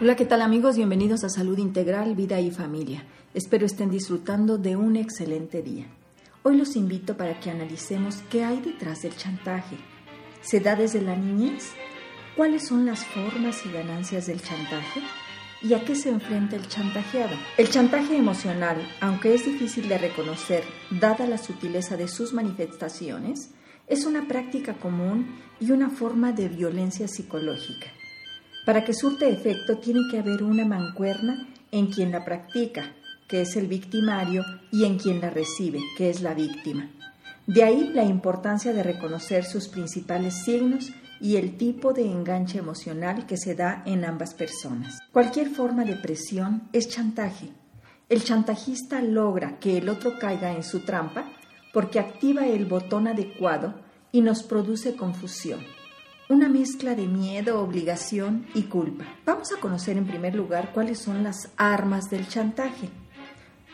Hola, ¿qué tal amigos? Bienvenidos a Salud Integral, Vida y Familia. Espero estén disfrutando de un excelente día. Hoy los invito para que analicemos qué hay detrás del chantaje. ¿Se da desde la niñez? ¿Cuáles son las formas y ganancias del chantaje? ¿Y a qué se enfrenta el chantajeado? El chantaje emocional, aunque es difícil de reconocer dada la sutileza de sus manifestaciones, es una práctica común y una forma de violencia psicológica. Para que surte efecto tiene que haber una mancuerna en quien la practica, que es el victimario, y en quien la recibe, que es la víctima. De ahí la importancia de reconocer sus principales signos y el tipo de enganche emocional que se da en ambas personas. Cualquier forma de presión es chantaje. El chantajista logra que el otro caiga en su trampa porque activa el botón adecuado y nos produce confusión una mezcla de miedo, obligación y culpa. Vamos a conocer en primer lugar cuáles son las armas del chantaje.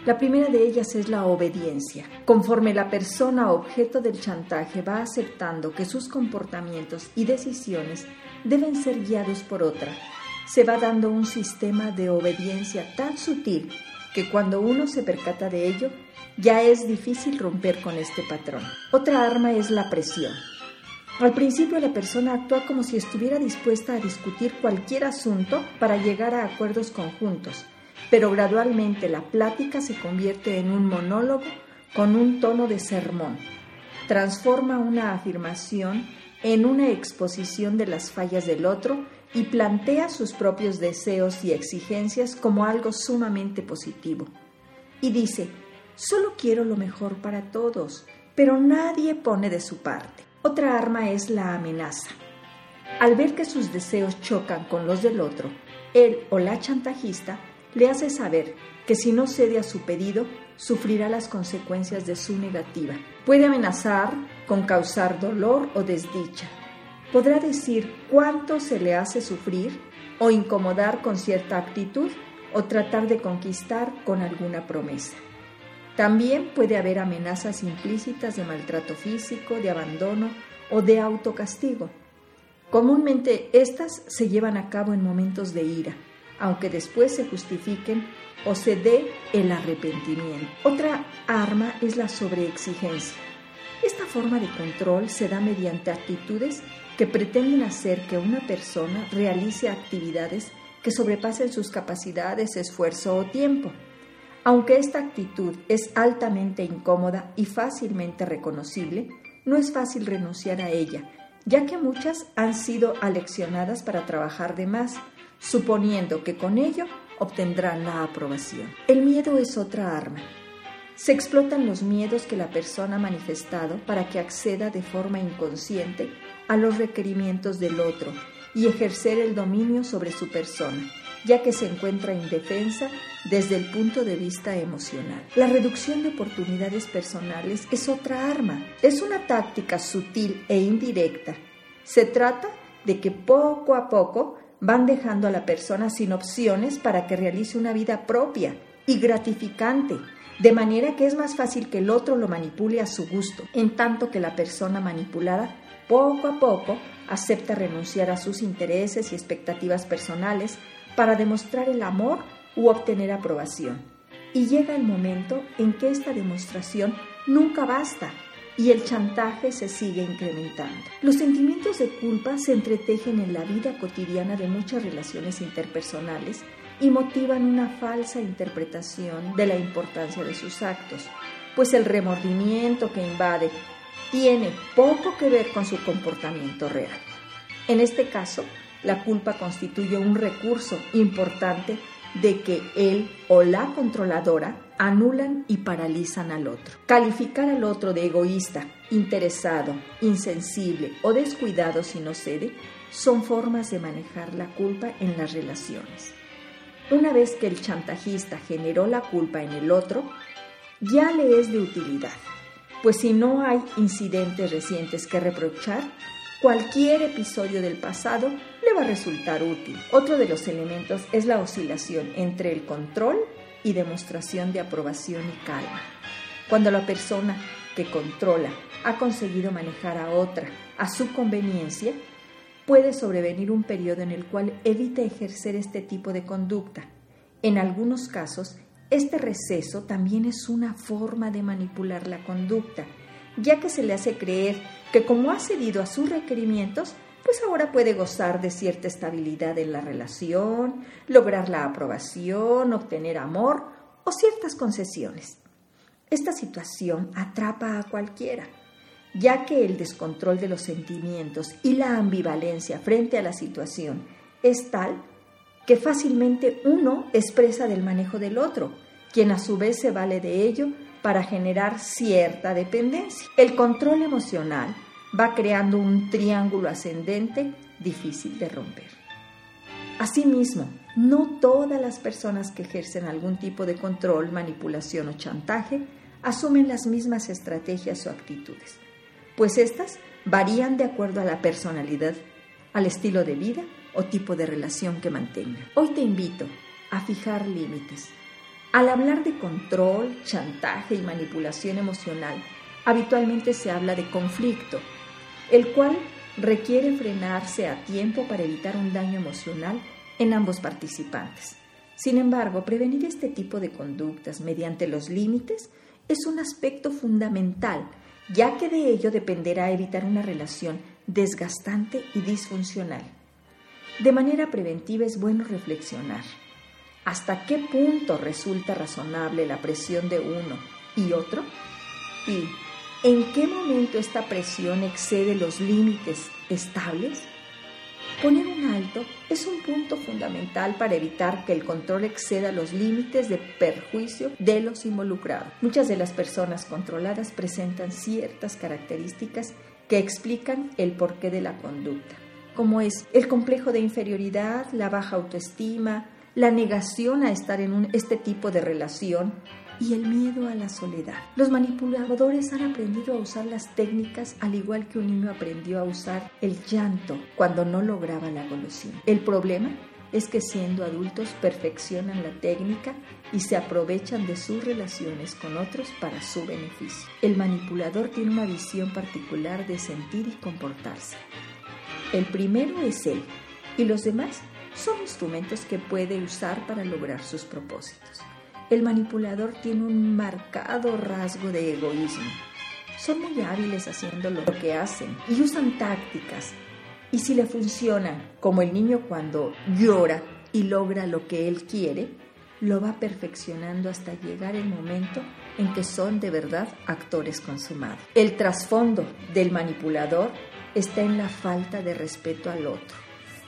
La primera de ellas es la obediencia. Conforme la persona objeto del chantaje va aceptando que sus comportamientos y decisiones deben ser guiados por otra, se va dando un sistema de obediencia tan sutil que cuando uno se percata de ello, ya es difícil romper con este patrón. Otra arma es la presión. Al principio la persona actúa como si estuviera dispuesta a discutir cualquier asunto para llegar a acuerdos conjuntos, pero gradualmente la plática se convierte en un monólogo con un tono de sermón. Transforma una afirmación en una exposición de las fallas del otro y plantea sus propios deseos y exigencias como algo sumamente positivo. Y dice, solo quiero lo mejor para todos, pero nadie pone de su parte. Otra arma es la amenaza. Al ver que sus deseos chocan con los del otro, él o la chantajista le hace saber que si no cede a su pedido, sufrirá las consecuencias de su negativa. Puede amenazar con causar dolor o desdicha. Podrá decir cuánto se le hace sufrir o incomodar con cierta actitud o tratar de conquistar con alguna promesa. También puede haber amenazas implícitas de maltrato físico, de abandono o de autocastigo. Comúnmente estas se llevan a cabo en momentos de ira, aunque después se justifiquen o se dé el arrepentimiento. Otra arma es la sobreexigencia. Esta forma de control se da mediante actitudes que pretenden hacer que una persona realice actividades que sobrepasen sus capacidades, esfuerzo o tiempo. Aunque esta actitud es altamente incómoda y fácilmente reconocible, no es fácil renunciar a ella, ya que muchas han sido aleccionadas para trabajar de más, suponiendo que con ello obtendrán la aprobación. El miedo es otra arma. Se explotan los miedos que la persona ha manifestado para que acceda de forma inconsciente a los requerimientos del otro y ejercer el dominio sobre su persona ya que se encuentra indefensa desde el punto de vista emocional. La reducción de oportunidades personales es otra arma. Es una táctica sutil e indirecta. Se trata de que poco a poco van dejando a la persona sin opciones para que realice una vida propia y gratificante, de manera que es más fácil que el otro lo manipule a su gusto, en tanto que la persona manipulada poco a poco acepta renunciar a sus intereses y expectativas personales para demostrar el amor u obtener aprobación. Y llega el momento en que esta demostración nunca basta y el chantaje se sigue incrementando. Los sentimientos de culpa se entretejen en la vida cotidiana de muchas relaciones interpersonales y motivan una falsa interpretación de la importancia de sus actos, pues el remordimiento que invade tiene poco que ver con su comportamiento real. En este caso, la culpa constituye un recurso importante de que él o la controladora anulan y paralizan al otro. Calificar al otro de egoísta, interesado, insensible o descuidado si no cede son formas de manejar la culpa en las relaciones. Una vez que el chantajista generó la culpa en el otro, ya le es de utilidad, pues si no hay incidentes recientes que reprochar, cualquier episodio del pasado le va a resultar útil. Otro de los elementos es la oscilación entre el control y demostración de aprobación y calma. Cuando la persona que controla ha conseguido manejar a otra a su conveniencia, puede sobrevenir un periodo en el cual evita ejercer este tipo de conducta. En algunos casos, este receso también es una forma de manipular la conducta, ya que se le hace creer que como ha cedido a sus requerimientos, pues ahora puede gozar de cierta estabilidad en la relación, lograr la aprobación, obtener amor o ciertas concesiones. Esta situación atrapa a cualquiera, ya que el descontrol de los sentimientos y la ambivalencia frente a la situación es tal que fácilmente uno expresa del manejo del otro, quien a su vez se vale de ello para generar cierta dependencia. El control emocional va creando un triángulo ascendente difícil de romper. Asimismo, no todas las personas que ejercen algún tipo de control, manipulación o chantaje asumen las mismas estrategias o actitudes, pues éstas varían de acuerdo a la personalidad, al estilo de vida o tipo de relación que mantenga. Hoy te invito a fijar límites. Al hablar de control, chantaje y manipulación emocional, habitualmente se habla de conflicto, el cual requiere frenarse a tiempo para evitar un daño emocional en ambos participantes. Sin embargo, prevenir este tipo de conductas mediante los límites es un aspecto fundamental, ya que de ello dependerá evitar una relación desgastante y disfuncional. De manera preventiva es bueno reflexionar hasta qué punto resulta razonable la presión de uno y otro y en qué momento esta presión excede los límites estables Poner un alto es un punto fundamental para evitar que el control exceda los límites de perjuicio de los involucrados. Muchas de las personas controladas presentan ciertas características que explican el porqué de la conducta, como es el complejo de inferioridad, la baja autoestima, la negación a estar en este tipo de relación, y el miedo a la soledad. Los manipuladores han aprendido a usar las técnicas al igual que un niño aprendió a usar el llanto cuando no lograba la golosina. El problema es que siendo adultos perfeccionan la técnica y se aprovechan de sus relaciones con otros para su beneficio. El manipulador tiene una visión particular de sentir y comportarse. El primero es él y los demás son instrumentos que puede usar para lograr sus propósitos. El manipulador tiene un marcado rasgo de egoísmo. Son muy hábiles haciendo lo que hacen y usan tácticas. Y si le funcionan, como el niño cuando llora y logra lo que él quiere, lo va perfeccionando hasta llegar el momento en que son de verdad actores consumados. El trasfondo del manipulador está en la falta de respeto al otro,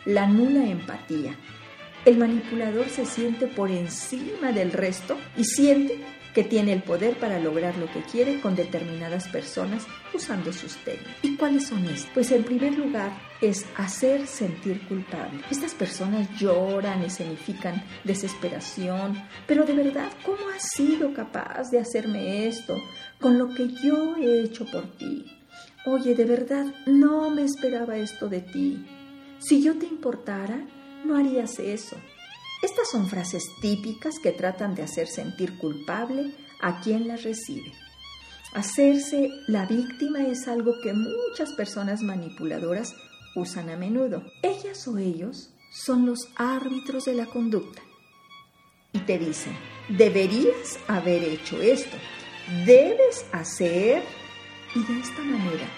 la nula empatía, el manipulador se siente por encima del resto y siente que tiene el poder para lograr lo que quiere con determinadas personas usando sus técnicas. ¿Y cuáles son estas? Pues en primer lugar es hacer sentir culpable. Estas personas lloran, y escenifican desesperación, pero de verdad, ¿cómo has sido capaz de hacerme esto con lo que yo he hecho por ti? Oye, de verdad, no me esperaba esto de ti. Si yo te importara, no harías eso. Estas son frases típicas que tratan de hacer sentir culpable a quien las recibe. Hacerse la víctima es algo que muchas personas manipuladoras usan a menudo. Ellas o ellos son los árbitros de la conducta y te dicen, deberías haber hecho esto, debes hacer y de esta manera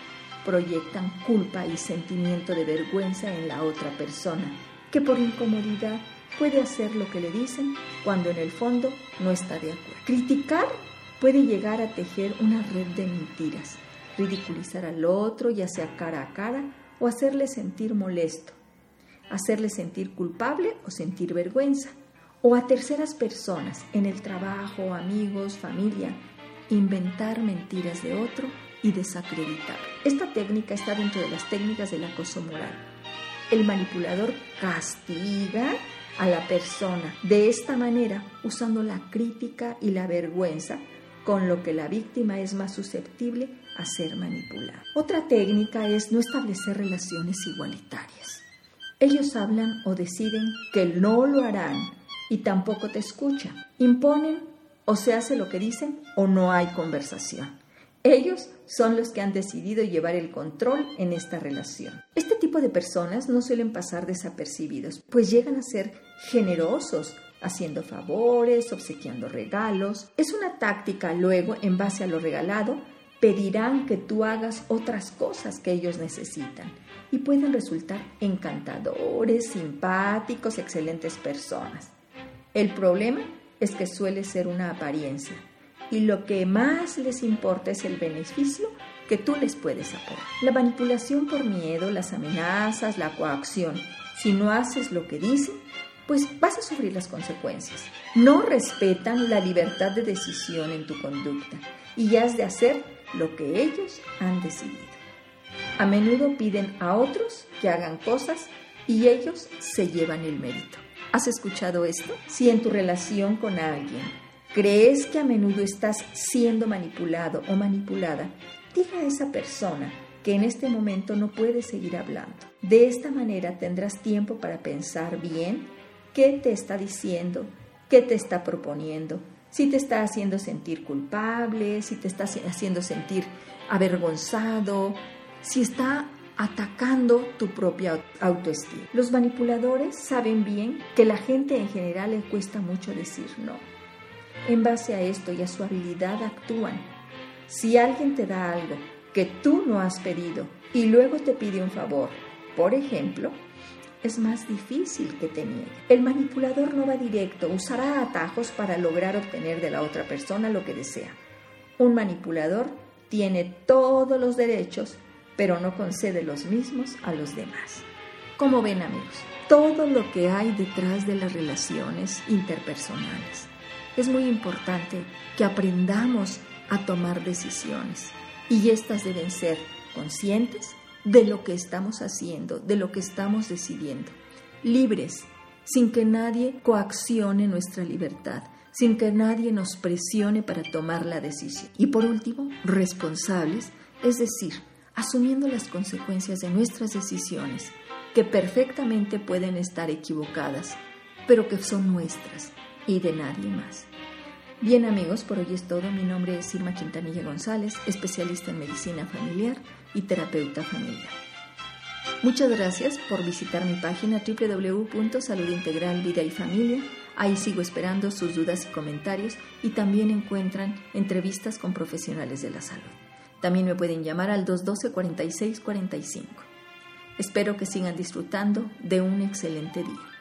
proyectan culpa y sentimiento de vergüenza en la otra persona que por incomodidad puede hacer lo que le dicen cuando en el fondo no está de acuerdo. Criticar puede llegar a tejer una red de mentiras, ridiculizar al otro, ya sea cara a cara, o hacerle sentir molesto, hacerle sentir culpable o sentir vergüenza, o a terceras personas, en el trabajo, amigos, familia, inventar mentiras de otro y desacreditar. Esta técnica está dentro de las técnicas del acoso moral el manipulador castiga a la persona de esta manera, usando la crítica y la vergüenza, con lo que la víctima es más susceptible a ser manipulada. Otra técnica es no establecer relaciones igualitarias. Ellos hablan o deciden que no lo harán y tampoco te escuchan. Imponen o se hace lo que dicen o no hay conversación. Ellos son los que han decidido llevar el control en esta relación. Este tipo de personas no suelen pasar desapercibidos, pues llegan a ser generosos, haciendo favores, obsequiando regalos. Es una táctica luego, en base a lo regalado, pedirán que tú hagas otras cosas que ellos necesitan y pueden resultar encantadores, simpáticos, excelentes personas. El problema es que suele ser una apariencia y lo que más les importa es el beneficio que tú les puedes aportar. La manipulación por miedo, las amenazas, la coacción. Si no haces lo que dicen, pues vas a sufrir las consecuencias. No respetan la libertad de decisión en tu conducta y has de hacer lo que ellos han decidido. A menudo piden a otros que hagan cosas y ellos se llevan el mérito. ¿Has escuchado esto? Si en tu relación con alguien crees que a menudo estás siendo manipulado o manipulada, diga a esa persona que en este momento no puedes seguir hablando. De esta manera tendrás tiempo para pensar bien qué te está diciendo, qué te está proponiendo, si te está haciendo sentir culpable, si te está haciendo sentir avergonzado, si está atacando tu propia autoestima. Los manipuladores saben bien que la gente en general le cuesta mucho decir no. En base a esto y a su habilidad actúan. Si alguien te da algo que tú no has pedido y luego te pide un favor, por ejemplo, es más difícil que te niegue. El manipulador no va directo, usará atajos para lograr obtener de la otra persona lo que desea. Un manipulador tiene todos los derechos, pero no concede los mismos a los demás. Como ven amigos, todo lo que hay detrás de las relaciones interpersonales. Es muy importante que aprendamos a tomar decisiones. Y estas deben ser conscientes, de lo que estamos haciendo, de lo que estamos decidiendo, libres, sin que nadie coaccione nuestra libertad, sin que nadie nos presione para tomar la decisión. Y por último, responsables, es decir, asumiendo las consecuencias de nuestras decisiones, que perfectamente pueden estar equivocadas, pero que son nuestras y de nadie más. Bien amigos, por hoy es todo. Mi nombre es Irma Quintanilla González, especialista en medicina familiar y terapeuta familiar. Muchas gracias por visitar mi página www.saludintegralvida Integral Vida y Familia. Ahí sigo esperando sus dudas y comentarios y también encuentran entrevistas con profesionales de la salud. También me pueden llamar al 212-4645. Espero que sigan disfrutando de un excelente día.